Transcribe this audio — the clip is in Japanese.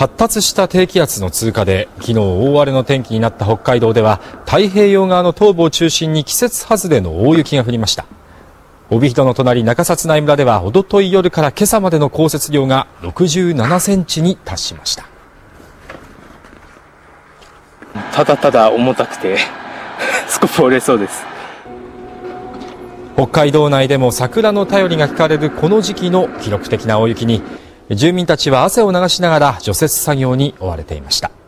発達した低気圧の通過で昨日大荒れの天気になった北海道では太平洋側の東部を中心に季節外れの大雪が降りました。帯広の隣中札内村ではおととい夜から今朝までの降雪量が67センチに達しました。ただただ重たくてスコップ折れそうです。北海道内でも桜の便りが聞かれるこの時期の記録的な大雪に住民たちは汗を流しながら除雪作業に追われていました。